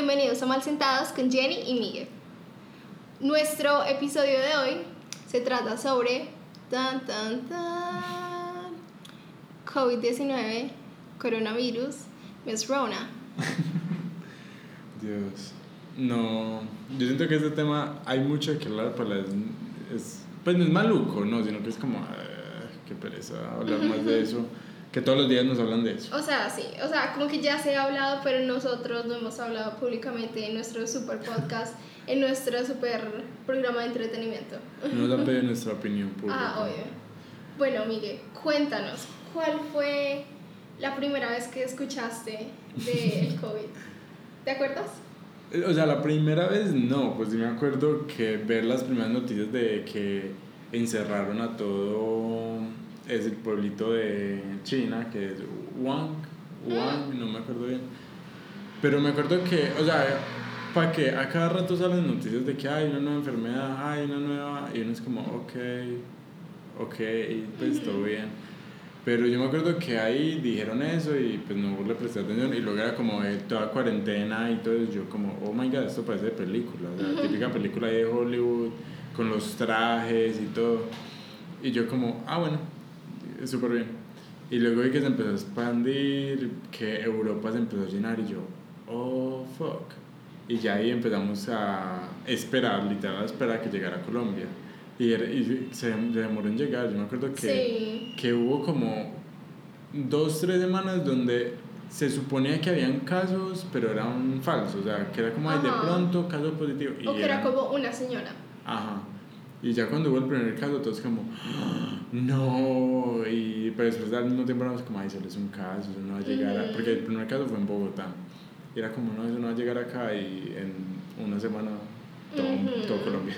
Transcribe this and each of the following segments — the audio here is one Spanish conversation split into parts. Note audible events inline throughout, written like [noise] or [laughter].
Bienvenidos a Mal Sentados con Jenny y Miguel. Nuestro episodio de hoy se trata sobre tan, tan, tan, COVID-19, coronavirus, Miss Rona. [laughs] Dios. No, yo siento que este tema hay mucho que hablar, pero es, es- pues no es maluco, no, sino que es como, ah, qué pereza hablar más de [laughs] eso, que todos los días nos hablan de eso. O sea, sí, o sea, como que ya se ha hablado, pero nosotros no hemos hablado públicamente en nuestro super podcast, en nuestro super programa de entretenimiento. Nos han pedido [laughs] nuestra opinión pública. Ah, obvio. Bueno, Miguel, cuéntanos, ¿cuál fue la primera vez que escuchaste del [laughs] COVID? ¿Te acuerdas? O sea, la primera vez no, pues sí me acuerdo que ver las primeras noticias de que encerraron a todo ese pueblito de China, que es Wuhan, Wuhan, no me acuerdo bien. Pero me acuerdo que, o sea, para que a cada rato salen noticias de que hay una nueva enfermedad, hay una nueva, y uno es como, ok, ok, pues todo bien. Pero yo me acuerdo que ahí dijeron eso y pues no le presté atención y luego era como de toda cuarentena y todo eso, yo como, oh my god, esto parece de película, o sea, típica película de Hollywood con los trajes y todo. Y yo como, ah bueno, es súper bien. Y luego vi que se empezó a expandir, que Europa se empezó a llenar y yo, oh fuck. Y ya ahí empezamos a esperar, literal, a esperar a que llegara a Colombia. Y, era- y se, demoró en llegar, yo me acuerdo que Sí. que hubo como dos, tres semanas donde se suponía que habían casos, pero eran falsos, o sea, que era como de pronto caso positivo. Y O que era eran- como una señora. Ajá. Y ya cuando hubo el primer caso, todos como, "Ah, no, y pero después al mismo tiempo éramos como, ay, solo es un caso, eso no va a llegar, a-". Porque el primer caso fue en Bogotá. Y era como, no, eso no va a llegar acá y en una semana todo, Ujú. todo Colombia.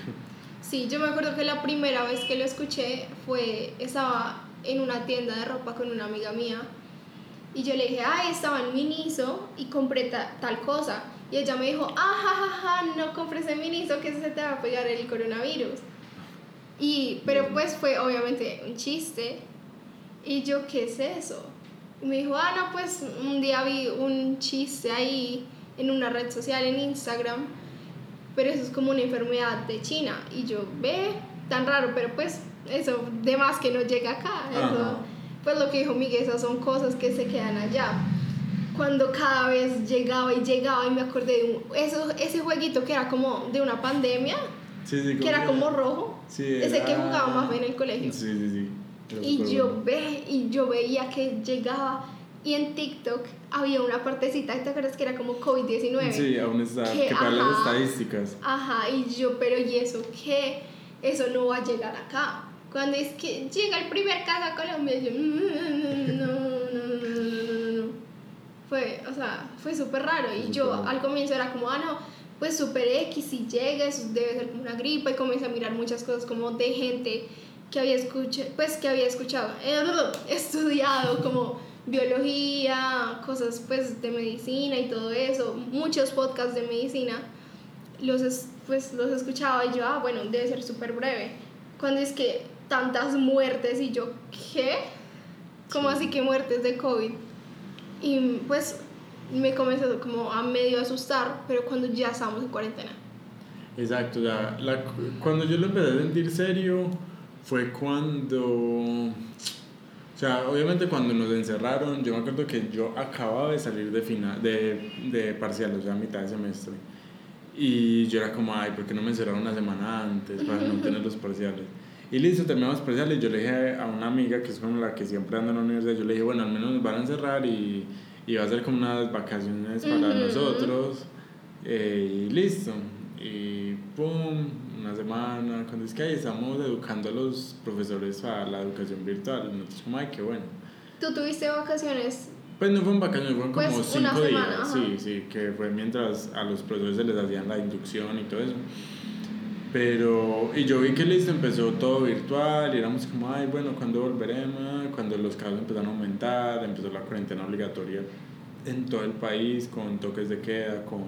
Sí, yo me acuerdo que la primera vez que lo escuché fue, estaba en una tienda de ropa con una amiga mía y yo le dije, ay, estaba en Miniso y compré ta- tal cosa. Y ella me dijo, ah, ja, ja, ja, no compres en Miniso que se te va a pegar el coronavirus. Y, pero pues fue obviamente un chiste. Y yo, ¿qué es eso? Y me dijo, ah, no, pues un día vi un chiste ahí en una red social, en Instagram, pero eso es como una enfermedad de China. Y yo, ve, tan raro, pero pues eso, de más que no llega acá. Eso, Ajá. pues lo que dijo Miguel, esas son cosas que se quedan allá. Cuando cada vez llegaba y llegaba y me acordé de un, eso, ese jueguito que era como de una pandemia, Sí, sí, que era como rojo, Sí, ese que era- jugábamos en el colegio. Sí, sí, sí. Era Y yo, bueno. ve, y yo veía que llegaba y en TikTok había una partecita, ¿te acuerdas que era como COVID-19? Sí, aún está, Que, que para las ajá. estadísticas. Ajá, y yo, pero ¿y eso qué? Eso no va a llegar acá. Cuando es que llega el primer caso a Colombia, yo, no, no, no, no, no, no, no. Fue, o sea, fue súper raro. Y yo al comienzo era como, ah, no, pues super X, si llega, eso debe ser como una gripa. Y comencé a mirar muchas cosas como de gente que había escuchado, pues que había escuchado, eh, [laughs] estudiado como biología, cosas pues de medicina y todo eso, muchos podcasts de medicina los, es- pues, los escuchaba y yo, ah, bueno, debe ser súper breve. Cuando es que tantas muertes y yo, ¿qué? ¿Cómo Sí. así que muertes de COVID? Y pues me comenzó como a medio asustar, pero cuando ya estábamos en cuarentena. Exacto, ya, la, cuando yo lo empecé a sentir serio fue cuando, o sea, obviamente cuando nos encerraron, yo me acuerdo que yo acababa de salir de, final, de, de parcial, o sea, mitad de semestre, y yo era como, ay, ¿por qué no me encerraron una semana antes para no [laughs] tener los parciales? Y listo, terminamos los parciales, yo le dije a una amiga que es como la que siempre anda en la universidad, yo le dije, bueno, al menos nos van a encerrar y, y va a ser como unas vacaciones para Ujú. nosotros. Eh, y listo. Y pum, una semana, cuando es que ahí estamos educando a los profesores a la educación virtual. Nosotros como, ay, qué bueno. ¿Tú tuviste vacaciones? Pues no fueron vacaciones, fueron como Pues, una cinco semana, días. ajá. Sí, sí, que fue mientras a los profesores se les hacían la inducción y todo eso. Pero, y yo vi que listo, empezó todo virtual y éramos como, ay, bueno, ¿cuándo volveremos? Cuando los casos empezaron a aumentar, empezó la cuarentena obligatoria en todo el país, con toques de queda, con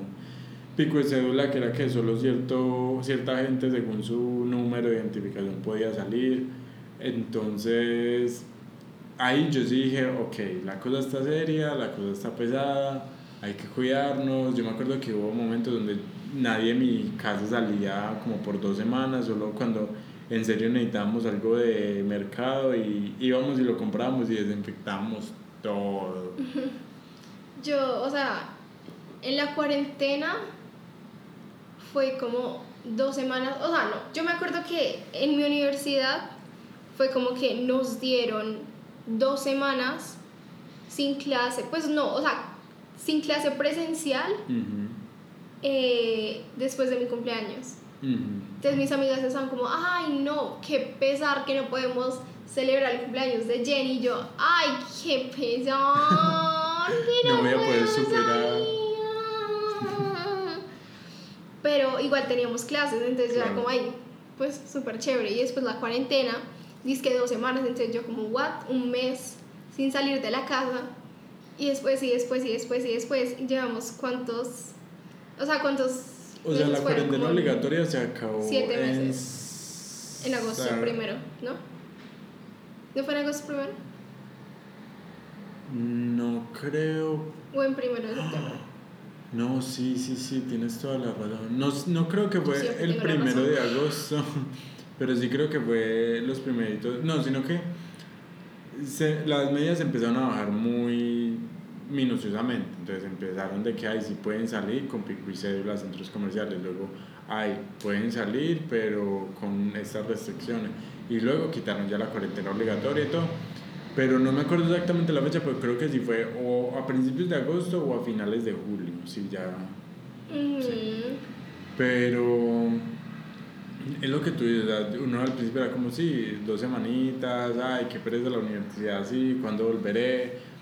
pico de cédula, que era que solo cierto, cierta gente según su número de identificación podía salir. Entonces, ahí yo sí dije, ok, la cosa está seria, la cosa está pesada, hay que cuidarnos. Yo me acuerdo que hubo momentos donde nadie en mi casa salía como por dos semanas, solo cuando en serio necesitábamos algo de mercado y íbamos y lo comprábamos y desinfectábamos todo. [laughs] Yo, o sea, en la cuarentena fue como dos semanas, o sea, no, yo me acuerdo que en mi universidad fue como que nos dieron dos semanas sin clase, pues no, o sea, sin clase presencial eh, después de mi cumpleaños. Entonces mis amigas estaban como, ay no, qué pesar que no podemos celebrar el cumpleaños de Jenny y yo, ay, qué pesar. [laughs] Que no, no voy a poder superar. [laughs] Pero igual teníamos clases, entonces yo era como, ay, pues súper chévere. Y después la cuarentena, dice que dos semanas, entonces yo como, what, un mes sin salir de la casa. Y después, y después, y después, y después, llevamos cuántos, o sea, cuántos... O sea, la cuarentena obligatoria se acabó. Siete meses. En, agosto primero, ¿no? ¿No fue en agosto primero? No creo. O en primero de septiembre. [gasps] No, sí, sí, sí, tienes toda la razón. No, no creo que fue el primero de agosto, [laughs] pero sí creo que fue los primeritos. No, sino que se, las medidas empezaron a bajar muy minuciosamente. Entonces empezaron de que, ay, sí pueden salir con pico y cédula a centros comerciales. Luego, ay, pueden salir, pero con estas restricciones. Y luego quitaron ya la cuarentena obligatoria y todo pero no me acuerdo exactamente la fecha, pero creo que sí fue o a principios de agosto o a finales de julio, sí, ya. Pero es lo que tú dices, uno al principio era como, sí, dos semanitas, ay, qué pereza la universidad, sí, ¿cuándo volveré?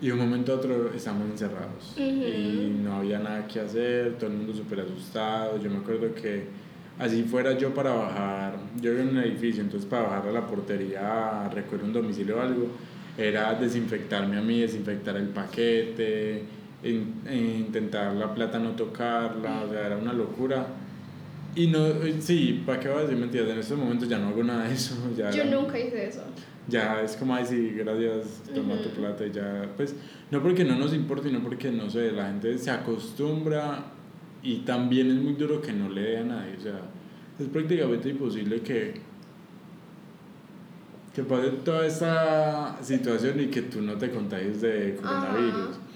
Y de un momento a otro estamos encerrados y no había nada que hacer, todo el mundo súper asustado. Yo me acuerdo que así fuera yo para bajar, yo vivo en un edificio, entonces para bajar a la portería, recuerdo un domicilio o algo, era desinfectarme a mí, desinfectar el paquete, intentar la plata no tocarla, o sea, era una locura. Y no, sí, ¿para qué voy a decir mentiras? En estos momentos ya no hago nada de eso. [laughs] Ya, yo nunca hice eso. Ya es como, ay, sí, gracias, toma tu plata y ya, pues, no porque no nos importe, sino porque, no sé, la gente se acostumbra y también es muy duro que no le dé a nadie, o sea, es prácticamente imposible que, que pase toda esta situación y que tú no te contagies de coronavirus.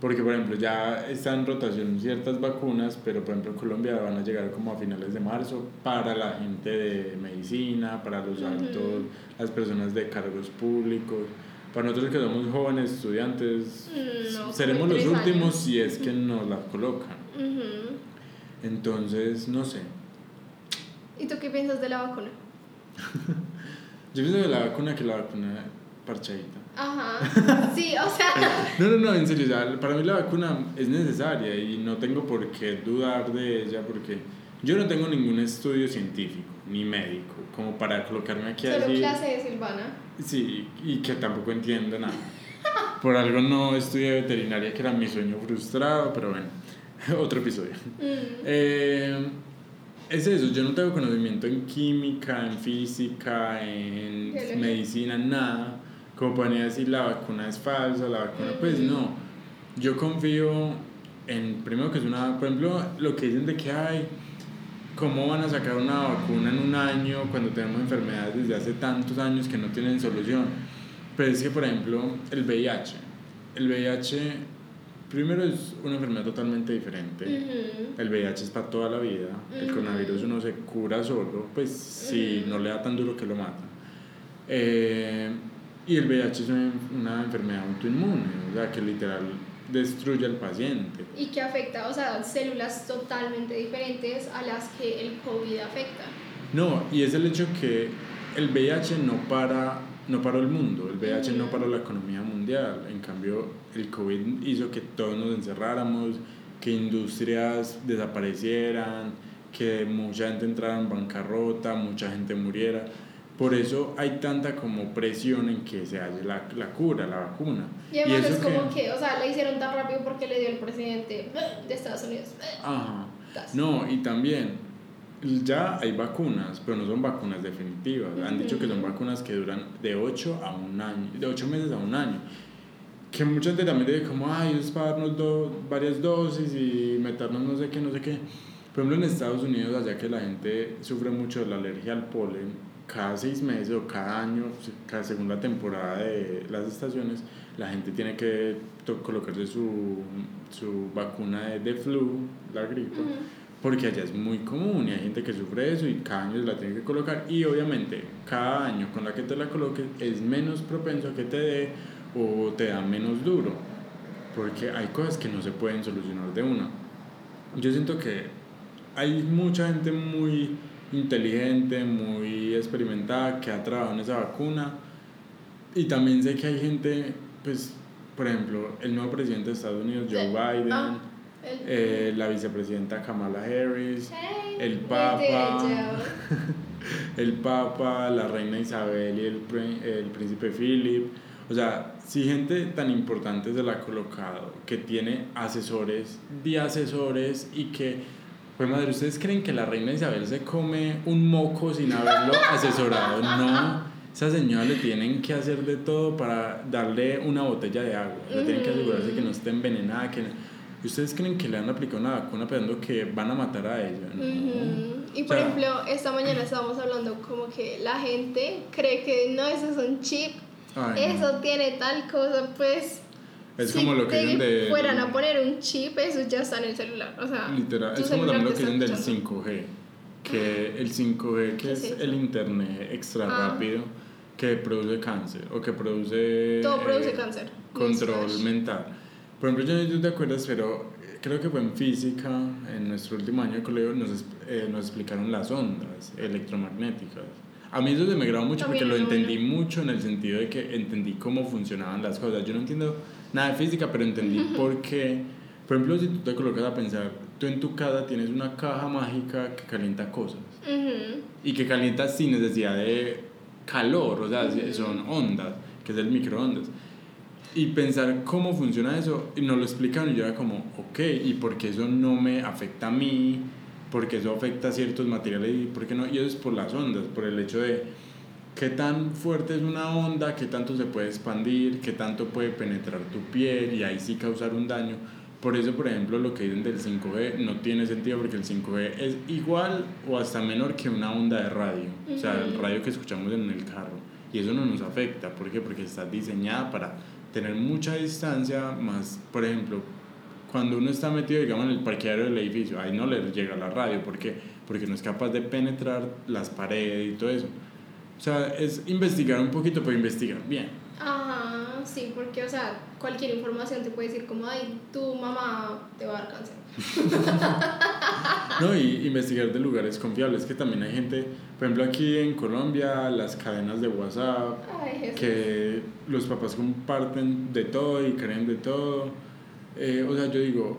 Porque, por ejemplo, ya están en rotación ciertas vacunas, pero, por ejemplo, en Colombia van a llegar como a finales de marzo para la gente de medicina, para los altos, las personas de cargos públicos. Para nosotros que somos jóvenes, estudiantes, mm, seremos los últimos si es que nos la colocan. Entonces, no sé. ¿Y tú qué piensas de la vacuna? [laughs] Yo pienso de la vacuna que la vacuna parchadita. Ajá. [laughs] Sí, o sea. no, no, no, en serio, para mí la vacuna es necesaria y no tengo por qué dudar de ella porque yo no tengo ningún estudio científico ni médico como para colocarme aquí Solo clase de Silvana. Sí, y que tampoco entiendo nada. Por algo no estudié veterinaria, que era mi sueño frustrado, pero bueno. [laughs] otro episodio. Mm. Eh, es eso, yo no tengo conocimiento en química, en física, en medicina, nada. Como podría decir, la vacuna es falsa, la vacuna, pues no. Yo confío en, primero que es una, por ejemplo, lo que dicen de que hay, ¿cómo van a sacar una vacuna en un año cuando tenemos enfermedades desde hace tantos años que no tienen solución? Pero es que, por ejemplo, el VIH. El VIH Primero es una enfermedad totalmente diferente. El VIH es para toda la vida. El coronavirus uno se cura solo, pues si no le da tan duro que lo mata. Eh, y el VIH es una, enfermedad autoinmune, o sea, que literal destruye al paciente. Y que afecta, o sea, células totalmente diferentes a las que el COVID afecta. No, y es el hecho que el VIH no para no paró el mundo, el VIH no paró la economía mundial, en cambio el COVID hizo que todos nos encerráramos, que industrias desaparecieran, que mucha gente entrara en bancarrota, mucha gente muriera. Por eso hay tanta como presión en que se halle la, la cura, la vacuna. Y además es como que, o sea, la hicieron tan rápido porque le dio el presidente de Estados Unidos. Ajá. No, y también ya hay vacunas, pero no son vacunas definitivas. Han dicho que son vacunas que duran de 8 a un año, de 8 meses a un año. que mucha gente también dice como, ay, es para darnos do, varias dosis y meternos no sé qué, no sé qué. Por ejemplo, en Estados Unidos, allá que la gente sufre mucho de la alergia al polen, cada seis meses o cada año, cada segunda temporada de las estaciones, la gente tiene que colocarse su, su vacuna de, de, flu, la gripe, porque allá es muy común y hay gente que sufre eso y cada año la tiene que colocar y obviamente cada año con la que te la coloques es menos propenso a que te dé o te da menos duro, porque hay cosas que no se pueden solucionar de una. Yo siento que hay mucha gente muy inteligente, muy experimentada que ha trabajado en esa vacuna. Y también sé que hay gente, pues, por ejemplo, el nuevo presidente de Estados Unidos, Joe Biden, ah, eh, la vicepresidenta Kamala Harris, el Papa, [laughs] el Papa, la reina Isabel y el, el príncipe Philip. O sea, si gente tan importante se la ha colocado, que tiene asesores de asesores y que, pues madre, ¿ustedes creen que la reina Isabel se come un moco sin haberlo [laughs] asesorado? No, esa señora le tienen que hacer de todo para darle una botella de agua, le tienen que asegurarse que no esté envenenada, que ¿Ustedes creen que le han aplicado una vacuna pensando que van a matar a ella? Y por ejemplo, esta mañana estábamos hablando como que la gente cree que no, eso es un chip. Eso tiene tal cosa, pues... Es como lo que dicen de... fueran a poner un chip, eso ya está en el celular. O sea, literal, es como también lo que dicen del 5G. Que el 5G, que es, el internet extra ah. rápido, que produce cáncer o que produce... Todo produce eh, cáncer. Control mental. Por ejemplo, yo no te acuerdas, pero creo que fue en física, en nuestro último año de colegio, nos, eh, nos explicaron las ondas electromagnéticas. A mí eso se me grabó mucho porque lo entendí mucho en el sentido de que entendí cómo funcionaban las cosas. Yo no entiendo nada de física, pero entendí por qué. Por ejemplo, si tú te colocas a pensar, tú en tu casa tienes una caja mágica que calienta cosas y que calienta sin necesidad de calor, o sea, son ondas, que es el microondas. Y pensar cómo funciona eso, y nos lo explicaron y yo era como, ok, ¿y por qué eso no me afecta a mí? porque eso afecta a ciertos materiales y por qué no, y eso es por las ondas, por el hecho de qué tan fuerte es una onda, qué tanto se puede expandir, qué tanto puede penetrar tu piel y ahí sí causar un daño. Por eso, por ejemplo, lo que dicen del 5G no tiene sentido porque el 5G es igual o hasta menor que una onda de radio, o sea, el radio que escuchamos en el carro. Y eso no nos afecta, ¿por qué? Porque está diseñada para tener mucha distancia, más, por ejemplo, cuando uno está metido, digamos, en el parqueadero del edificio, ahí no le llega la radio. ¿Por qué? Porque no es capaz de penetrar las paredes y todo eso. O sea, es investigar un poquito, pero investigar bien. Ajá, sí, porque, o sea, cualquier información te puede decir como, ay, tu mamá te va a dar cáncer. [laughs] no, y investigar de lugares confiables, que también hay gente, por ejemplo, aquí en Colombia, las cadenas de WhatsApp, que los papás comparten de todo y creen de todo eh, o sea, yo digo,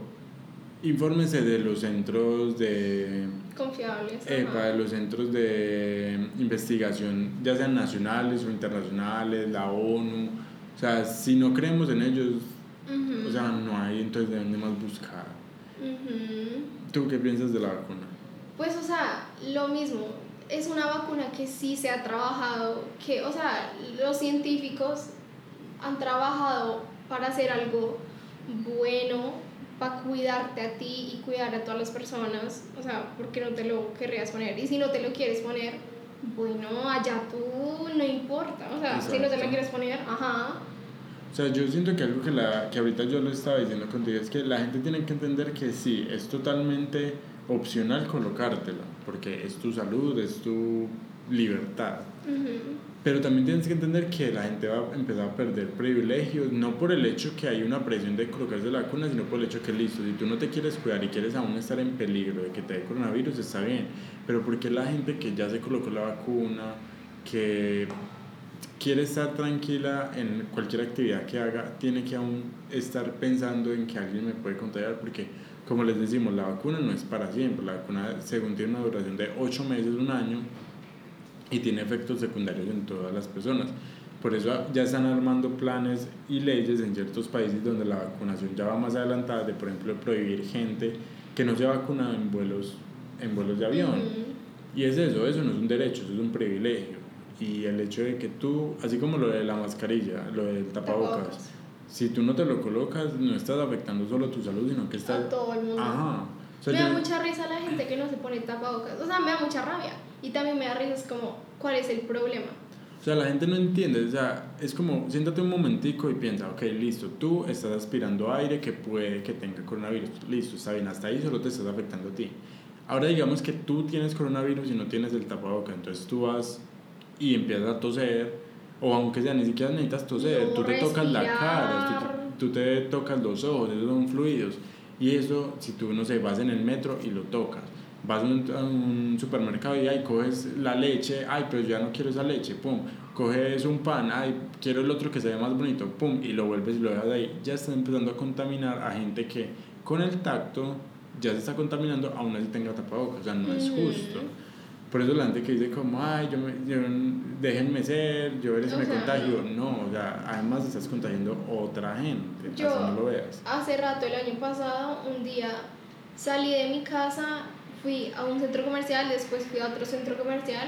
infórmese de los centros de... Confiables. Eh, para los centros de investigación, ya sean nacionales o internacionales, la ONU. O sea, si no creemos en ellos, o sea, no hay entonces de dónde más buscar. ¿Tú qué piensas de la vacuna? Pues, o sea, lo mismo. Es una vacuna que sí se ha trabajado, que, o sea, los científicos han trabajado para hacer algo bueno para cuidarte a ti y cuidar a todas las personas, o sea, ¿por qué no te lo querrías poner? Y si no te lo quieres poner, bueno, allá tú, no importa, o sea, si no te lo quieres poner, ajá. O sea, yo siento que algo que, la, que ahorita yo lo estaba diciendo contigo es que la gente tiene que entender que sí, es totalmente opcional colocártelo, porque es tu salud, es tu libertad. Pero también tienes que entender que la gente va a empezar a perder privilegios, no por el hecho que hay una presión de colocarse la vacuna, sino por el hecho que listo, si tú no te quieres cuidar y quieres aún estar en peligro de que te dé coronavirus, está bien. Pero porque la gente que ya se colocó la vacuna, que quiere estar tranquila en cualquier actividad que haga, tiene que aún estar pensando en que alguien me puede contagiar, porque como les decimos, la vacuna no es para siempre, la vacuna según tiene una duración de 8 meses, un año, y tiene efectos secundarios en todas las personas. Por eso ya están armando planes y leyes en ciertos países donde la vacunación ya va más adelantada, de por ejemplo prohibir gente que no se vacuna en vuelos, en vuelos de avión. Y es eso, eso no es un derecho, eso es un privilegio. Y el hecho de que tú, así como lo de la mascarilla, lo del tapabocas, si tú no te lo colocas, no estás afectando solo tu salud, sino que estás... A todo el mundo. Ajá. Me da yo- mucha risa la gente que no se pone tapabocas. O sea, me da mucha rabia. Y también me da risa, es como, ¿cuál es el problema? O sea, la gente no entiende, o sea, es como, siéntate un momentico y piensa, ok, listo, tú estás aspirando aire que puede que tenga coronavirus, listo, está bien, hasta ahí solo te estás afectando a ti. Ahora digamos que tú tienes coronavirus y no tienes el tapaboca, entonces tú vas y empiezas a toser, o aunque sea, ni siquiera necesitas toser, No, tú te tocas la cara, respirar. tú, tú te tocas los ojos, esos son fluidos. Y eso, si tú, no sé, vas en el metro y lo tocas, vas a un, a un supermercado y ahí coges la leche, ay, pero yo ya no quiero esa leche, pum, coges un pan, ay, quiero el otro que se ve más bonito, pum, y lo vuelves y lo dejas ahí, ya estás empezando a contaminar a gente que con el tacto ya se está contaminando, aún así tenga tapabocas, o sea, no es justo. Por eso la gente que dice como, ay, yo me, yo- déjenme ser, yo O me sea, contagio. No, o sea, además estás contagiando otra gente, Yo- así no lo veas. Hace rato, el año pasado, un día salí de mi casa, fui a un centro comercial, después fui a otro centro comercial.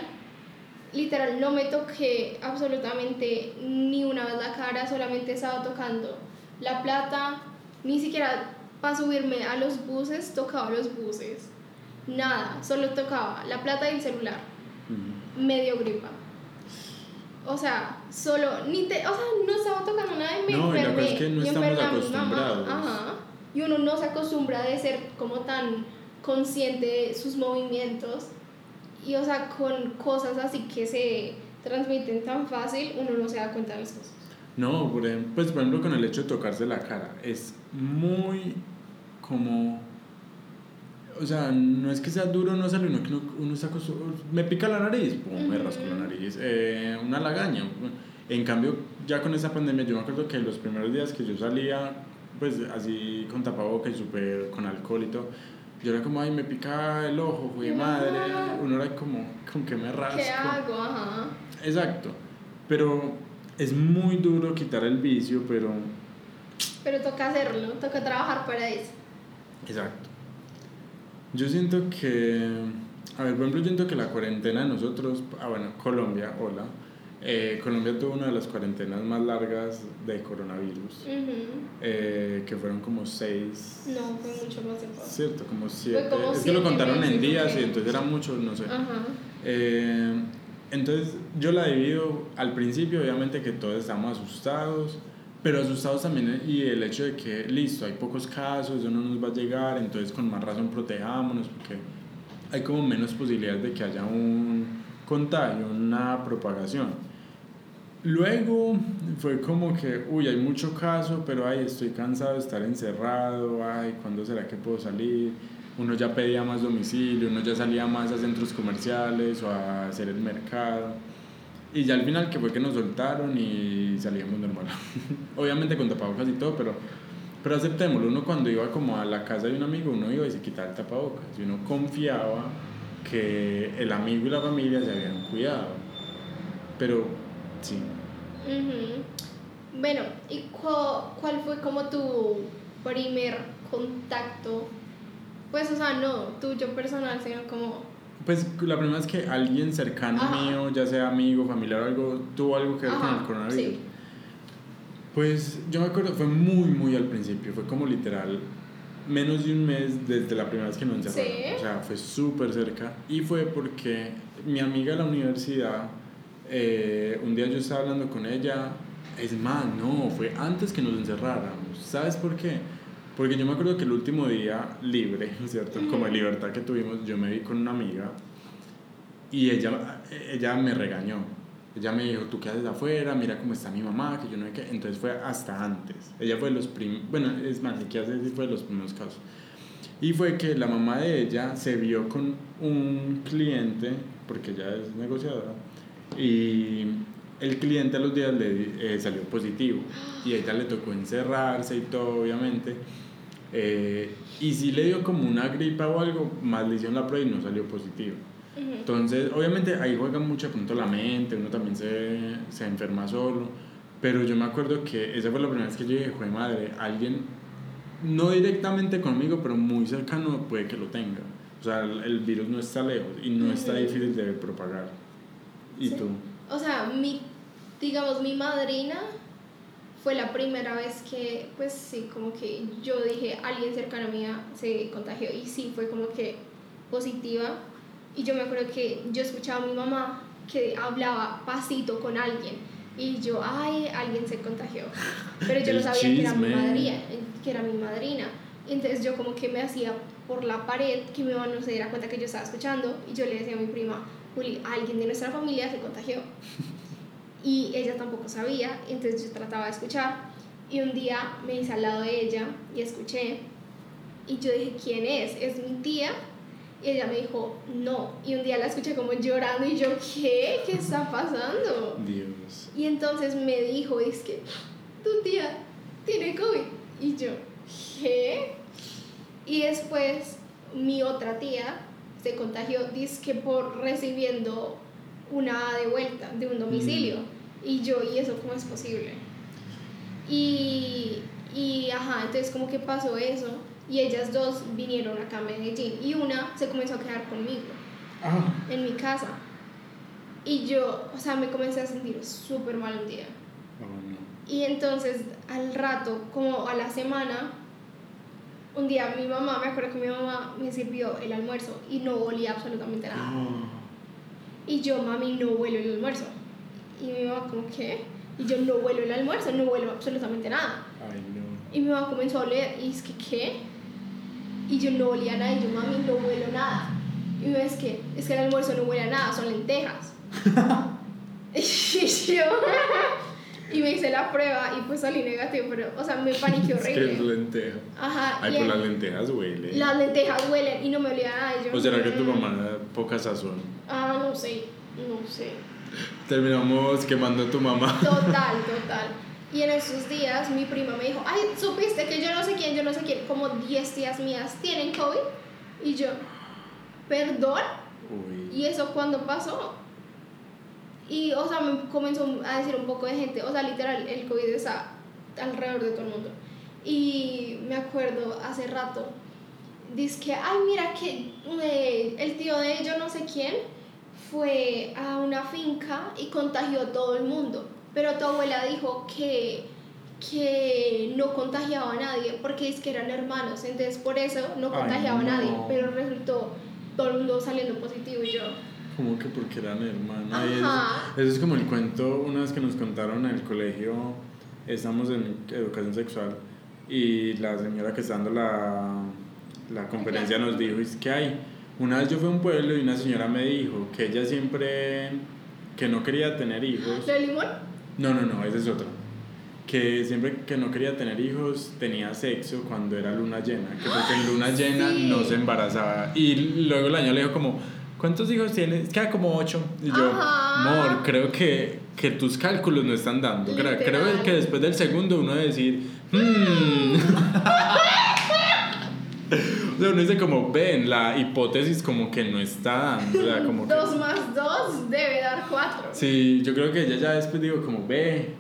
Literal, no me toqué absolutamente ni una vez la cara, solamente estaba tocando la plata, ni siquiera para subirme a los buses tocaba los buses. Nada, solo tocaba la plata y el celular. Medio gripa. O sea, solo, ni te, o sea, no estaba tocando nada y me No, y la enfermé. es que no y estamos enfermé a mi mamá. acostumbrados. Ajá. Y uno no se acostumbra de ser como tan consciente de sus movimientos. Y o sea, con cosas así que se transmiten tan fácil, uno no se da cuenta de las cosas. No, por ejemplo, pues por ejemplo con el hecho de tocarse la cara, es muy como... O sea, no es que sea duro no hacerlo, no que uno, uno está acostumbrado... Me pica la nariz, pum, me rasco la nariz, eh, una lagaña. En cambio, ya con esa pandemia, yo me acuerdo que los primeros días que yo salía, pues así con tapabocas y súper con alcohol y todo, yo era como, ay, me pica el ojo, fui madre, uno era como, ¿con qué me rasco? ¿Qué hago? Ajá. Exacto. Pero es muy duro quitar el vicio, pero... Pero toca hacerlo, toca trabajar para eso. Exacto. Yo siento que... A ver, por ejemplo, yo siento que la cuarentena de nosotros... Ah, bueno, Colombia, hola. Eh, Colombia tuvo una de las cuarentenas más largas de coronavirus. Eh, que fueron como seis... No, fue mucho más tiempo. Cierto, como siete. como es que lo contaron en días y entonces era mucho, no sé. Ajá. Eh, entonces yo la divido al principio, obviamente que todos estamos asustados, pero asustados también y el hecho de que listo, hay pocos casos, eso no nos va a llegar, entonces con más razón protejámonos porque hay como menos posibilidades de que haya un contagio, una propagación. Luego fue como que, uy, hay mucho caso, pero ay, estoy cansado de estar encerrado, ay, ¿cuándo será que puedo salir? Uno ya pedía más domicilio, uno ya salía más a centros comerciales o a hacer el mercado. Y ya al final que fue que nos soltaron y salíamos normal. [laughs] Obviamente con tapabocas y todo, pero, pero aceptémoslo. Uno cuando iba como a la casa de un amigo, uno iba y se quitaba el tapabocas. Y uno confiaba que el amigo y la familia se habían cuidado. Pero sí. Ujú. Bueno, ¿y cu- cuál fue como tu primer contacto? Pues, o sea, no tuyo personal, sino como... Pues la primera vez que alguien cercano Ajá. mío, ya sea amigo, familiar o algo, tuvo algo que ver con el coronavirus. sí. Pues yo me acuerdo, fue muy, muy al principio, fue como literal menos de un mes desde la primera vez que nos encerraron. Sí. O sea, fue súper cerca. Y fue porque mi amiga de la universidad, eh, un día yo estaba hablando con ella, es más, no, fue antes que nos encerráramos. ¿Sabes por qué? Porque yo me acuerdo que el último día libre, [laughs] ¿cierto? Como de libertad que tuvimos, yo me vi con una amiga y ella, ella me regañó. Ella me dijo, ¿tú qué haces afuera? Mira cómo está mi mamá, que yo no sé qué. Entonces fue hasta antes. Ella fue de los primeros, bueno, es más, ni qué hace, fue de los primeros casos. Y fue que la mamá de ella se vio con un cliente, porque ella es negociadora, y el cliente a los días le eh, salió positivo. Y a ella le tocó encerrarse y todo, obviamente. Eh, y sí le dio como una gripa o algo, más le hicieron la prueba y no salió positivo. Ujú. Entonces, obviamente ahí juega mucho de pronto la mente, uno también se, se enferma solo, pero yo me acuerdo que esa fue la primera vez que yo dije, fue madre, alguien, no directamente conmigo, pero muy cercano puede que lo tenga. O sea, el, el virus no está lejos y no está Ujú. difícil de propagar. ¿Y Sí. tú? O sea, mi, digamos, mi madrina fue la primera vez que, pues sí, como que yo dije, alguien cercano a mí se contagió y sí, fue como que positiva. Y yo me acuerdo que yo escuchaba a mi mamá que hablaba pasito con alguien y yo, ay, alguien se contagió. Pero yo no sabía que era, mi madrina, que era mi madrina. Entonces yo como que me hacía por la pared que mi mamá no se diera cuenta que yo estaba escuchando y yo le decía a mi prima, Juli, alguien de nuestra familia se contagió. Y ella tampoco sabía, entonces yo trataba de escuchar. Y un día me hice al lado de ella y escuché. Y yo dije, ¿quién es? ¿Es mi tía? Y ella me dijo, no. Y un día la escuché como llorando y yo, ¿qué? ¿Qué está pasando? Dios. Y entonces me dijo, es que tu tía tiene COVID. Y yo, ¿qué? Y después mi otra tía se contagió, dice que por recibiendo una de vuelta de un domicilio. Mm. Y yo, ¿y eso cómo es posible? Y, y, ajá, entonces como que pasó eso y ellas dos vinieron acá a Medellín y una se comenzó a quedar conmigo ah. en mi casa. Y yo, o sea, me comencé a sentir súper mal un día. Oh, y entonces al rato, como a la semana, un día mi mamá, me acuerdo que mi mamá me sirvió el almuerzo y no olía absolutamente nada. Oh. Y yo, mami, no huelo el almuerzo. Y mi mamá, como, ¿qué? Y yo no huelo el almuerzo, no huelo absolutamente nada. Ay, no. Y mi mamá comenzó a oler y es que, ¿qué? Y yo no olía nada y yo, mami, no huelo nada. Y me es que, es que el almuerzo no huele a nada, son lentejas. [laughs] [laughs] y yo, y me hice la prueba y pues salí negativo, pero, o sea, me paniqué horrible. [laughs] Es que es lenteja. Ajá. Ay, pues las lentejas huelen. Las lentejas huelen y no me olía nada. Y yo, ¿O será que tu mamá da poca sazón? Ah, no sé, no sé. Terminamos quemando a tu mamá. [laughs] Total, total. Y en esos días mi prima me dijo, ay, supiste que yo no sé quién, yo no sé quién, como 10 tías mías tienen COVID. Y yo, perdón. ¿Y eso cuándo pasó? Y, o sea, me comenzó a decir un poco de gente, o sea, literal, el COVID está alrededor de todo el mundo. Y me acuerdo hace rato, dice que, ay, mira que eh, el tío de yo no sé quién fue a una finca y contagió a todo el mundo pero tu abuela dijo que, que no contagiaba a nadie porque es que eran hermanos, entonces por eso no contagiaba a nadie, pero resultó todo el mundo saliendo positivo y yo... Como que porque eran hermanos. Eso, es como el cuento, una vez que nos contaron en el colegio, estamos en educación sexual y la señora que está dando la, la conferencia nos dijo, es que hay, una vez yo fui a un pueblo y una señora me dijo que ella siempre, que no quería tener hijos. ¿De limón? No, no, no, esa es otra. Que siempre que no quería tener hijos tenía sexo cuando era luna llena, que porque en luna [gasps] llena no se embarazaba. Y luego el año le dijo como, ¿cuántos hijos tienes? Queda como ocho. Y yo, amor, creo que, que tus cálculos no están dando. Creo, creo, que después del segundo uno debe decir, hmm. [laughs] Uno dice como, ven, la hipótesis como que no está dando. O sea, como [laughs] dos más dos debe dar cuatro. Sí, yo creo que ella ya después digo como, ve.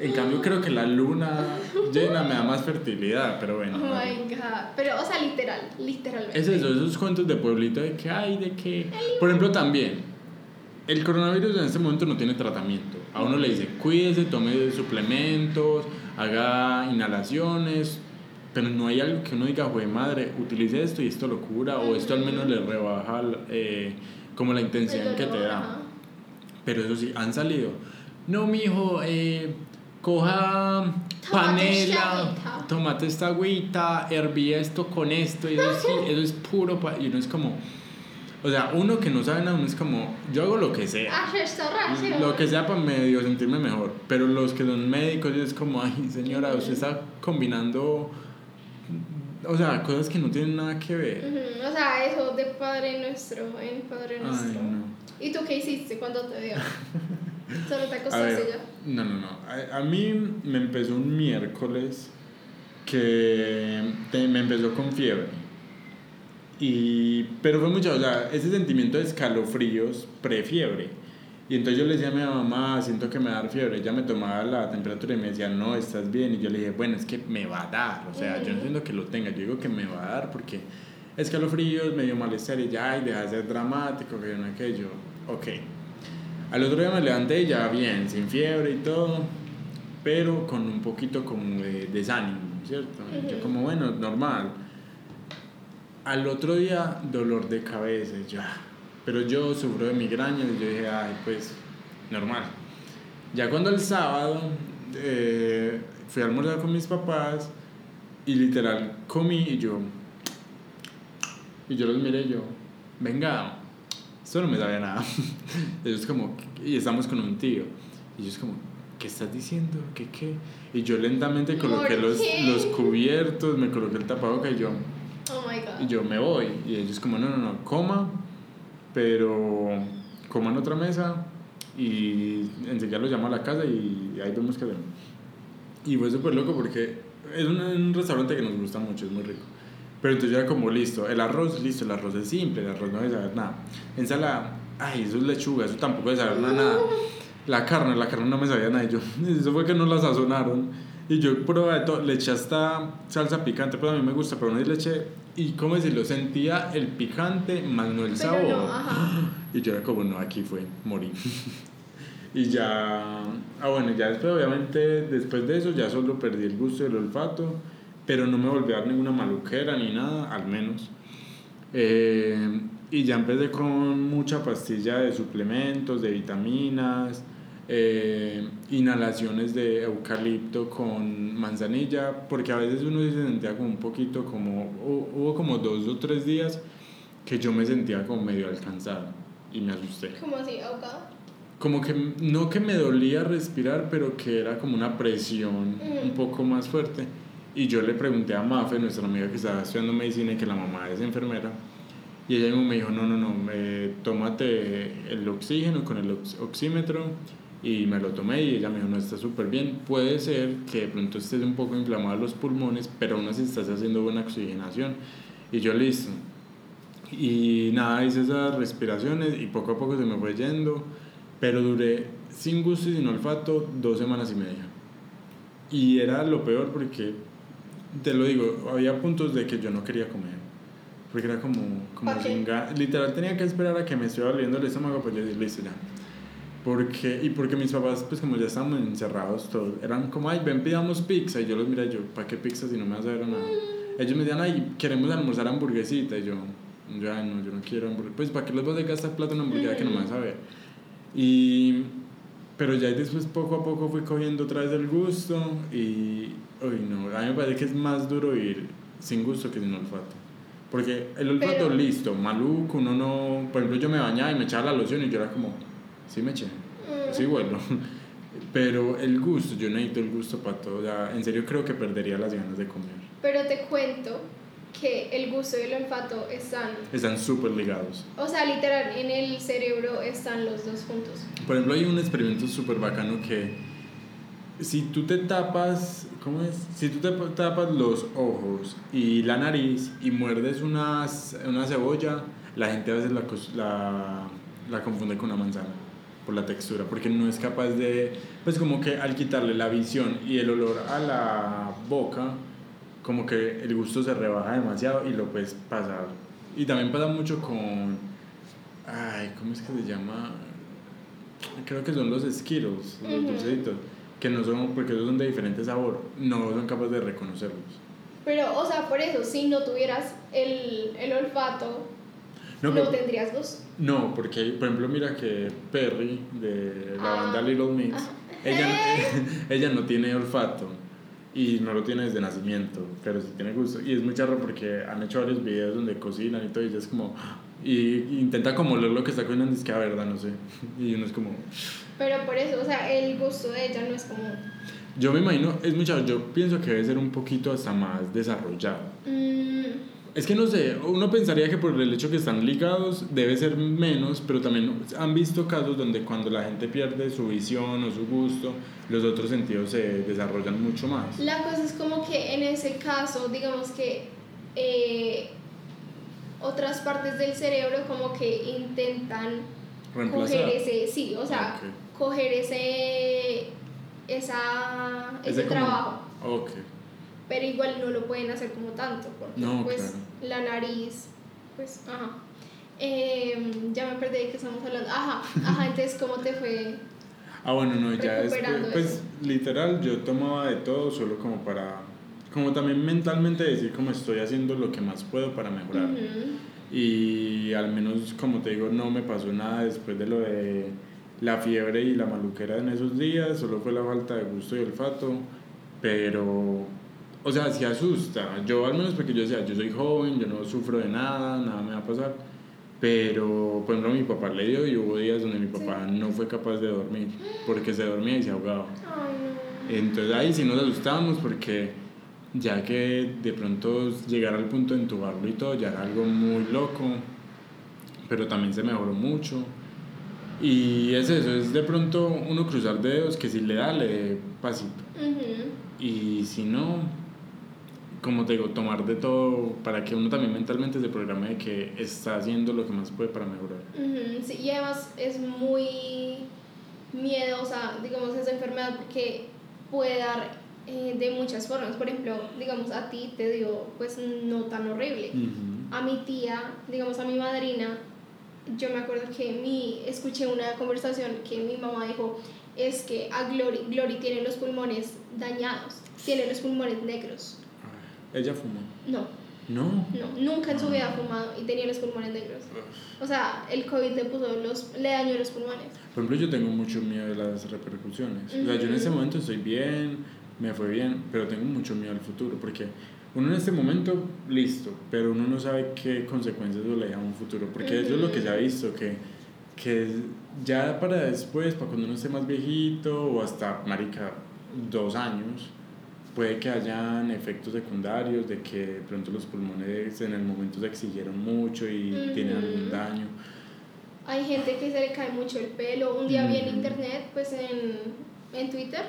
En cambio creo que la luna llena me da más fertilidad, pero bueno. Oh my god. Pero, o sea, literal, literalmente. Es eso, esos cuentos de pueblito de que hay, de que... Por ejemplo, también, el coronavirus en este momento no tiene tratamiento. A uno le dice, cuídese, tome suplementos, haga inhalaciones, pero no hay algo que uno diga, güey, madre, utilice esto y esto lo cura, o esto al menos le rebaja eh, como la intención que te da. Pero eso sí, han salido. No, mijo, eh, coja panela, tomate esta agüita, herví esto con esto, y eso, [laughs] eso es puro, y uno es como... O sea, uno que no sabe nada, uno es como, yo hago lo que sea. Lo que sea para medio sentirme mejor. Pero los que son médicos es como, ay señora, usted está combinando o sea, cosas que no tienen nada que ver. O sea, eso de Padre Nuestro, en Padre Nuestro. ¿Y tú qué hiciste cuando te dio? [laughs] ¿Solo te acostaste ya? No, no, no. A, mí me empezó un miércoles que me empezó con fiebre. Y, pero fue mucho, o sea, ese sentimiento de escalofríos pre-fiebre y entonces yo le decía a mi mamá, siento que me da fiebre. Ella me tomaba la temperatura y me decía, no, estás bien. Y yo le dije, bueno, es que me va a dar. O sea, yo no siento que lo tenga. Yo digo que me va a dar porque escalofríos, medio malestar y ya, y deja de ser dramático, que no aquello. Ok. Al otro día me levanté ya bien, sin fiebre y todo. pero con un poquito como de desánimo, ¿cierto? Yo como, bueno, normal. Al otro día, dolor de cabeza, ya. Pero yo sufro de migraña y yo dije, ay, pues, normal. Ya cuando el sábado eh, fui a almorzar con mis papás y literal comí y yo, y yo los miré y yo, venga, esto no me sabía nada. [laughs] Ellos como, y estamos con un tío. Y ellos como, ¿qué estás diciendo? ¿Qué qué? Y yo lentamente coloqué los, los, cubiertos, me coloqué el tapabocas y yo, oh my God. y yo me voy. Y ellos como, no, no, no, coma, pero coma en otra mesa y enseguida lo llamo a la casa y ahí vemos que hacemos. Y fue súper loco porque es un, un restaurante que nos gusta mucho, es muy rico. Pero entonces ya como listo, el arroz, listo, el arroz es simple, el arroz no debe saber nada. Ensalada, ay, eso es lechuga, eso tampoco debe saber nada. La carne, la carne no me sabía nada. Y yo, [laughs] eso fue que no la sazonaron. Y yo probé todo, le eché hasta salsa picante, pero a mí me gusta, pero no le eché. Y como decirlo, sentía el picante, más no el sabor. [gasps] Y yo era como, no, aquí fue, morí. [laughs] y ya, ah bueno, ya después, obviamente, después de eso, ya solo perdí el gusto del olfato, pero no me volví a dar ninguna maluquera ni nada, al menos. Eh, y ya empecé con mucha pastilla de suplementos, de vitaminas, eh, inhalaciones de eucalipto con manzanilla, porque a veces uno se sentía como un poquito como, hubo como dos o tres días que yo me sentía como medio alcanzado y me asusté. ¿Cómo así, ahogado? Como que no que me dolía respirar, pero que era como una presión un poco más fuerte. Y yo le pregunté a Mafe, nuestra amiga que estaba estudiando medicina y que la mamá es enfermera, y ella me dijo, no, no, no, tómate el oxígeno con el oxímetro y me lo tomé y ella me dijo, no, está súper bien. Puede ser que de pronto estés un poco inflamado los pulmones, pero aún así estás haciendo buena oxigenación. Y yo listo. Y nada, hice esas respiraciones y poco a poco se me fue yendo, pero duré sin gusto y sin olfato dos semanas y media. Y era lo peor porque, te lo digo, había puntos de que yo no quería comer. Porque era como, como sin Literal tenía que esperar a que me estuviera doliendo el estómago, pues yo dije, listo ya porque, y porque mis papás, pues como ya estábamos encerrados todos, eran como, ay, ven, pidamos pizza. Y yo los miré, yo, ¿para qué pizza si no me vas a ver nada? Ellos me decían, ay, queremos almorzar hamburguesita. Y yo, yo, ay, no, yo no quiero hamburguesa. Pues, ¿para qué les vas a gastar plata en hamburguesa que no me vas a ver? Y, pero ya después, poco a poco, fui cogiendo otra vez el gusto. Y, uy, no, a mí me parece que es más duro ir sin gusto que sin olfato. Porque el olfato, listo, maluco, uno no. Por ejemplo, yo me bañaba y me echaba la loción y yo era como sí me eché, sí bueno, pero el gusto, yo necesito el gusto para todo, ya, en serio creo que perdería las ganas de comer. Pero te cuento que el gusto y el olfato están... Están súper ligados. O sea, literal, en el cerebro están los dos juntos. Por ejemplo, hay un experimento súper bacano que si tú te tapas, ¿cómo es? Si tú te tapas los ojos y la nariz y muerdes una, una cebolla, la gente a veces la, la, la confunde con una manzana por la textura, porque no es capaz de, pues como que al quitarle la visión y el olor a la boca, como que el gusto se rebaja demasiado y lo puedes pasar. Y también pasa mucho con, ay, ¿cómo es que se llama? Creo que son los esquiros, los dulceditos, que no son, porque son de diferente sabor, no son capaces de reconocerlos. Pero, o sea, por eso, si no tuvieras el, el olfato, no, tendrías dos. No, porque, por ejemplo, mira que Perry, de la banda ah. Little Mix, ella, [laughs] ella no tiene olfato y no lo tiene desde nacimiento, pero sí tiene gusto. Y es muy charro porque han hecho varios videos donde cocinan y todo, y ella es como. Y intenta como leer lo que está cocinando, y es que, a verdad, no sé. [laughs] Y uno es como. Pero por eso, o sea, el gusto de ella no es como. Yo me imagino, es muy charro, yo pienso que debe ser un poquito hasta más desarrollado. Mm, es que no sé, uno pensaría que por el hecho que están ligados debe ser menos, pero también han visto casos donde cuando la gente pierde su visión o su gusto, los otros sentidos se desarrollan mucho más. La cosa es como que en ese caso, digamos que eh, otras partes del cerebro como que intentan coger ese, sí, o sea, coger ese, esa, ese, trabajo. Okay pero igual no lo pueden hacer como tanto, porque pues la nariz, pues, ajá. Em, ya me perdí de qué estamos hablando. Ajá, ajá, entonces, ¿cómo te fue? Ah, bueno, no, ya recuperando pues eso. literal, yo tomaba de todo solo como para, como también mentalmente decir como estoy haciendo lo que más puedo para mejorar. Ujú. Y al menos, como te digo, no me pasó nada después de lo de la fiebre y la maluquera en esos días, solo fue la falta de gusto y olfato, pero, o sea, sí asusta. Yo al menos porque yo decía, yo soy joven, yo no sufro de nada, nada me va a pasar. Pero, por ejemplo, mi papá le dio y hubo días donde mi papá no fue capaz de dormir porque se dormía y se ahogaba. Ay. Entonces ahí sí nos asustábamos porque ya que de pronto llegar al punto de entubarlo y todo ya era algo muy loco, pero también se mejoró mucho. Y es eso, es de pronto uno cruzar dedos que si le da, le dé pasito. Y si no, como te digo, tomar de todo para que uno también mentalmente se programe de que está haciendo lo que más puede para mejorar. Ujú, Sí, y además es muy miedosa, digamos, esa enfermedad porque puede dar eh, de muchas formas. Por ejemplo, digamos, a ti te dio, pues no tan horrible. A mi tía, digamos, a mi madrina, yo me acuerdo que mi, escuché una conversación que mi mamá dijo, es que a Glory, Glory tiene los pulmones dañados, tiene los pulmones negros. Ella fumó. No, No. no, nunca en su vida ha fumado y tenía los pulmones negros. O sea, el COVID le puso los, le dañó los pulmones. Por ejemplo, yo tengo mucho miedo de las repercusiones. O sea, yo en este momento estoy bien, me fue bien, pero tengo mucho miedo al futuro porque uno en este momento, listo, pero uno no sabe qué consecuencias le deja a un futuro. Porque eso es lo que se ha visto, que, que ya para después, para cuando uno esté más viejito o hasta, marica, dos años, puede que hayan efectos secundarios de que de pronto los pulmones en el momento se exigieron mucho y tienen algún daño. Hay gente que se le cae mucho el pelo. Un día vi en internet, pues en, en Twitter,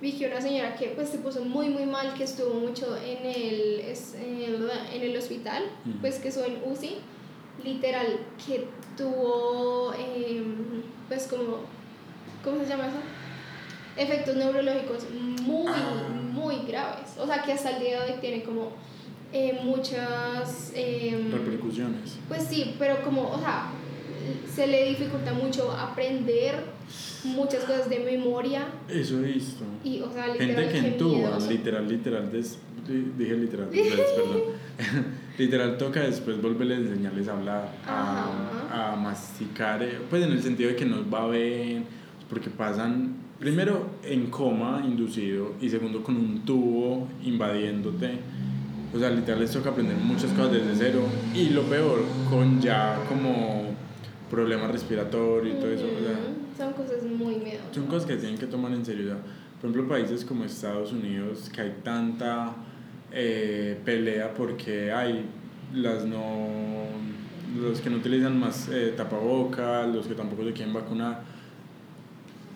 vi que una señora que pues se puso muy muy mal, que estuvo mucho en el, en el, en el hospital, Ujú. pues que estuvo en UCI, literal, que tuvo em, pues como, ¿cómo se llama eso? Efectos neurológicos muy, Ah. Muy graves. O sea que hasta el día de hoy tiene como eh, muchas... em, Repercusiones. pues sí, pero como, o sea, se le dificulta mucho aprender muchas cosas de memoria Eso he visto. y, o sea, literal, Gente que entuba, literal, literal, des- di- dije literal, veces, perdón. [laughs] literal toca después volverle a enseñarles a hablar, a, a masticar, eh, pues en el sentido de que nos va bien, porque pasan, primero, en coma inducido y segundo, con un tubo invadiéndote. O sea, literal les toca aprender muchas cosas desde cero y lo peor, con ya como problemas respiratorios y todo eso. O sea, Son cosas muy miedosas. son cosas que tienen que tomar en serio. o sea, por ejemplo, países como Estados Unidos, que hay tanta eh, pelea porque hay las no, los que no utilizan más eh, tapabocas, los que tampoco se quieren vacunar.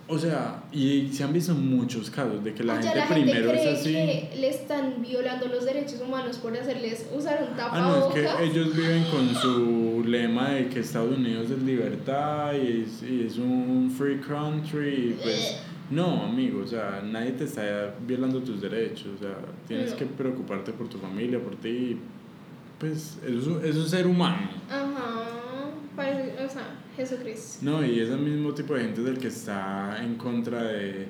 O sea, y se han visto muchos casos de que la O gente la gente primero cree es así. que le están violando los derechos humanos por hacerles usar un Ah, no, tapabocas. es que ellos viven con su lema de que Estados Unidos es libertad y es, y es un free country. Y pues, no, amigo, o sea, nadie te está violando tus derechos. O sea, tienes No. que preocuparte por tu familia, por ti. Pues, eso, es- eso es ser humano. Ajá, parece, o sea, Jesucristo. No, y ese mismo tipo de gente es el que está en contra de.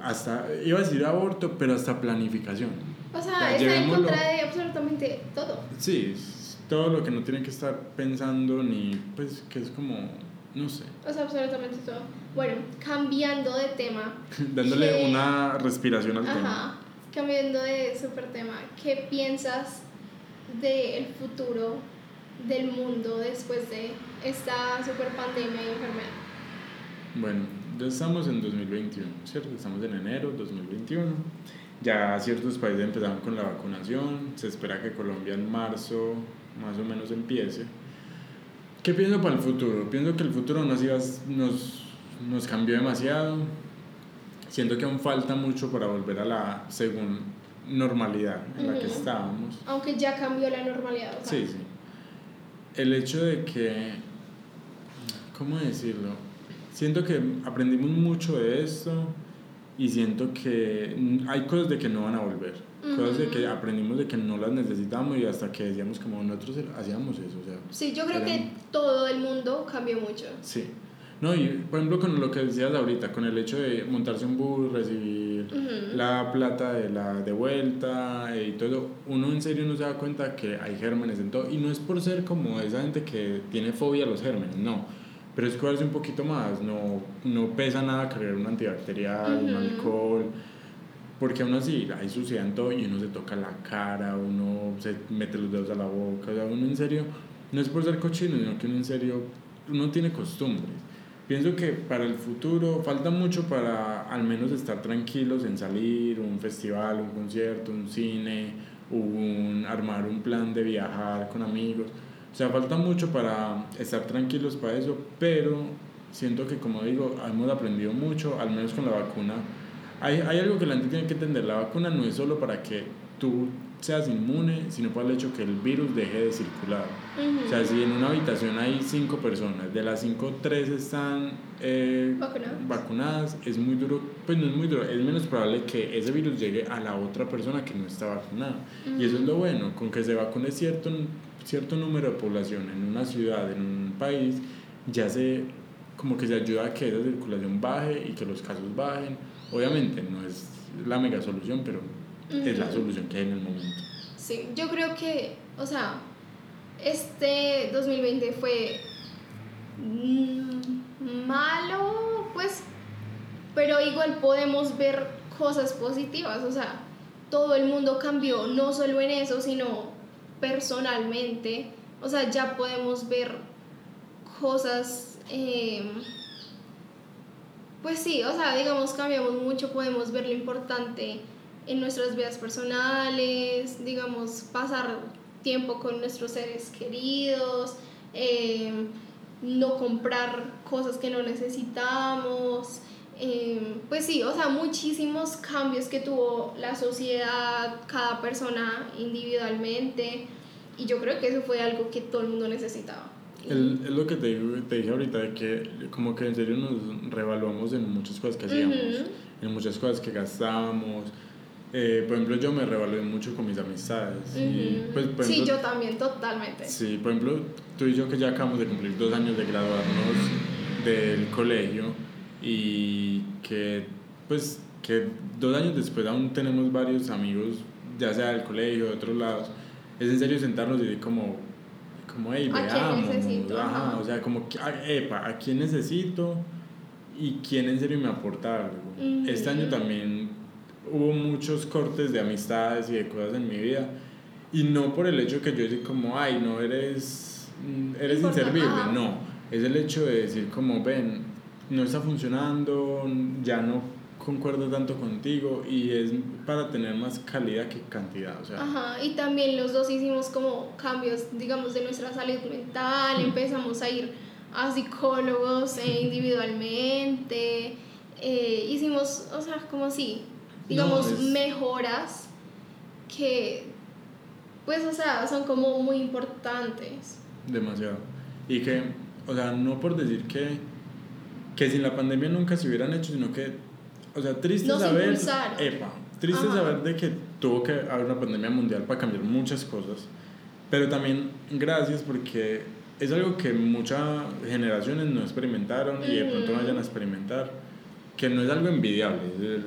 Hasta, iba a decir aborto, pero hasta planificación. O sea, está en contra de absolutamente todo. Sí, es todo lo que no tiene que estar pensando, ni pues que es como, no sé. O sea, absolutamente todo. Bueno, cambiando de tema. [laughs] dándole una respiración al tema. Ajá, cambiando de super tema. ¿Qué piensas del futuro del mundo después de esta super pandemia y enfermedad? Bueno, ya estamos en 2021, ¿cierto? Estamos en enero 2021. Ya ciertos países empezaron con la vacunación. Se espera que Colombia en marzo más o menos empiece. ¿Qué pienso para el futuro? Pienso que el futuro nos, iba, nos, nos cambió demasiado. Siento que aún falta mucho para volver a la según normalidad en la que estábamos. Aunque ya cambió la normalidad. o sea, Sí, sí. El hecho de que, ¿cómo decirlo? Siento que aprendimos mucho de esto y siento que hay cosas de que no van a volver. Cosas de que aprendimos de que no las necesitamos y hasta que decíamos como nosotros hacíamos eso. O sea, Sí, yo creo Eran- que todo el mundo cambió mucho. sí. No, y por ejemplo con lo que decías ahorita, con el hecho de montarse un bus, recibir la plata de la de vuelta eh, y todo, uno en serio no se da cuenta que hay gérmenes en todo. Y no es por ser como esa gente que tiene fobia a los gérmenes, no. Pero es cuidarse un poquito más, no, no pesa nada cargar un antibacterial, un alcohol porque aún así hay suciedad en todo y uno se toca la cara, uno se mete los dedos a la boca, o sea, uno en serio, no es por ser cochino, sino que uno en serio, uno tiene costumbres. Pienso que para el futuro falta mucho para al menos estar tranquilos en salir, un festival, un concierto, un cine, un, armar un plan de viajar con amigos. O sea, falta mucho para estar tranquilos para eso, pero siento que como digo, hemos aprendido mucho, al menos con la vacuna hay, hay algo que la gente tiene que entender, la vacuna no es solo para que tú seas inmune, sino para el hecho que el virus deje de circular. O sea, si en una habitación hay cinco personas, de las cinco, tres están eh, vacunadas. es muy duro, pues no es muy duro, es menos probable que ese virus llegue a la otra persona que no está vacunada. Y eso es lo bueno, con que se vacune cierto, cierto número de población en una ciudad, en un país, ya se, como que se ayuda a que esa circulación baje y que los casos bajen Obviamente no es la mega solución, pero es la solución que hay en el momento. Sí, yo creo que, o sea, este 2020 fue mm, malo, pues, pero igual podemos ver cosas positivas, o sea, todo el mundo cambió, no solo en eso, sino personalmente, o sea, ya podemos ver cosas... Eh, pues sí, o sea, digamos, cambiamos mucho, podemos ver lo importante en nuestras vidas personales, digamos, pasar tiempo con nuestros seres queridos, em, no comprar cosas que no necesitamos. Em, pues sí, o sea, muchísimos cambios que tuvo la sociedad, cada persona individualmente, y yo creo que eso fue algo que todo el mundo necesitaba. Es lo que te, te, dije ahorita, de que como que en serio nos revaluamos en muchas cosas que hacíamos, en muchas cosas que gastábamos. Eh, por ejemplo, yo me revalué mucho con mis amistades. y, pues, sí, yo también, totalmente. Sí, por ejemplo, tú y yo que ya acabamos de cumplir dos años de graduarnos del colegio y que, pues, que dos años después aún tenemos varios amigos, ya sea del colegio, de otros lados, es en serio sentarnos y decir como, como, hey, veamos, ajá, o sea, como, ah, epa, ¿a quién necesito? Y quién en serio me aporta algo. Este año también hubo muchos cortes de amistades y de cosas en mi vida. Y no por el hecho que yo decir como, ay, no eres, eres inservible, no. Es el hecho de decir como, ven, no está funcionando, ya no concuerdo tanto contigo y es para tener más calidad que cantidad. O sea. Ajá, y también los dos hicimos como cambios, digamos, de nuestra salud mental, empezamos a ir a psicólogos eh, individualmente, eh, hicimos, o sea, como si, digamos, mejoras que, pues, o sea, son como muy importantes. Demasiado. Y que, o sea, no por decir que, que sin la pandemia nunca se hubieran hecho, sino que o sea, triste saber. Epa, triste saber de que tuvo que haber una pandemia mundial para cambiar muchas cosas. Pero también gracias porque es algo que muchas generaciones no experimentaron y de pronto vayan a experimentar. Que no es algo envidiable,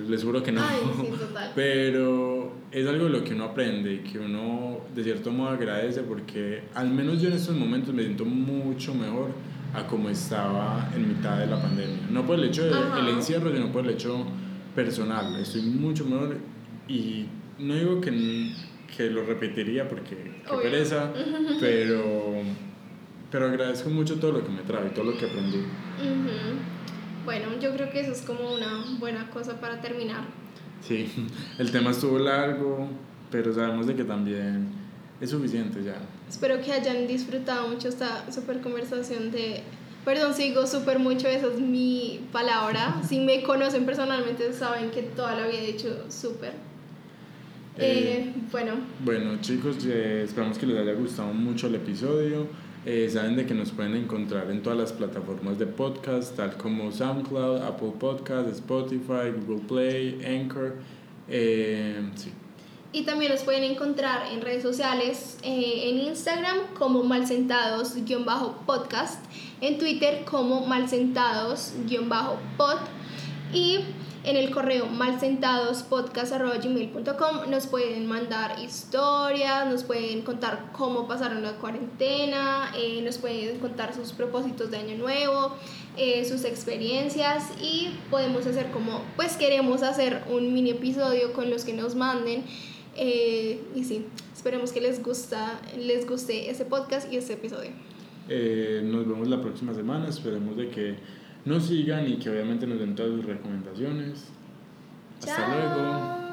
les juro que no. [laughs] Pero es algo de lo que uno aprende y que uno de cierto modo agradece porque al menos yo en estos momentos me siento mucho mejor a como estaba en mitad de la pandemia. No por el hecho del encierro, sino por el hecho personal. Estoy mucho mejor y no digo que, que lo repetiría porque qué pereza, [laughs] pero, pero agradezco mucho todo lo que me trae, todo lo que aprendí. Bueno, yo creo que eso es como una buena cosa para terminar. Sí, [laughs] el tema estuvo largo, pero sabemos de que también es suficiente ya. Espero que hayan disfrutado mucho esta super conversación de... Perdón, sigo súper mucho, esa es mi palabra. [laughs] Si me conocen personalmente saben que toda la vida he dicho súper. Eh, bueno. Bueno, chicos, eh, esperamos que les haya gustado mucho el episodio. Eh, saben de que nos pueden encontrar en todas las plataformas de podcast, tal como SoundCloud, Apple Podcast, Spotify, Google Play, Anchor. sí. Y también nos pueden encontrar en redes sociales, eh, en Instagram como malsentados-podcast, en Twitter como malsentados-pod y en el correo malsentadospodcast.gmail.com nos pueden mandar historias, nos pueden contar cómo pasaron la cuarentena, eh, nos pueden contar sus propósitos de año nuevo, eh, sus experiencias y podemos hacer como, pues queremos hacer un mini episodio con los que nos manden. Eh, y sí, esperemos que les, gusta, les guste este podcast y este episodio. nos vemos la próxima semana, esperemos de que nos sigan y que obviamente nos den todas sus recomendaciones. Hasta luego.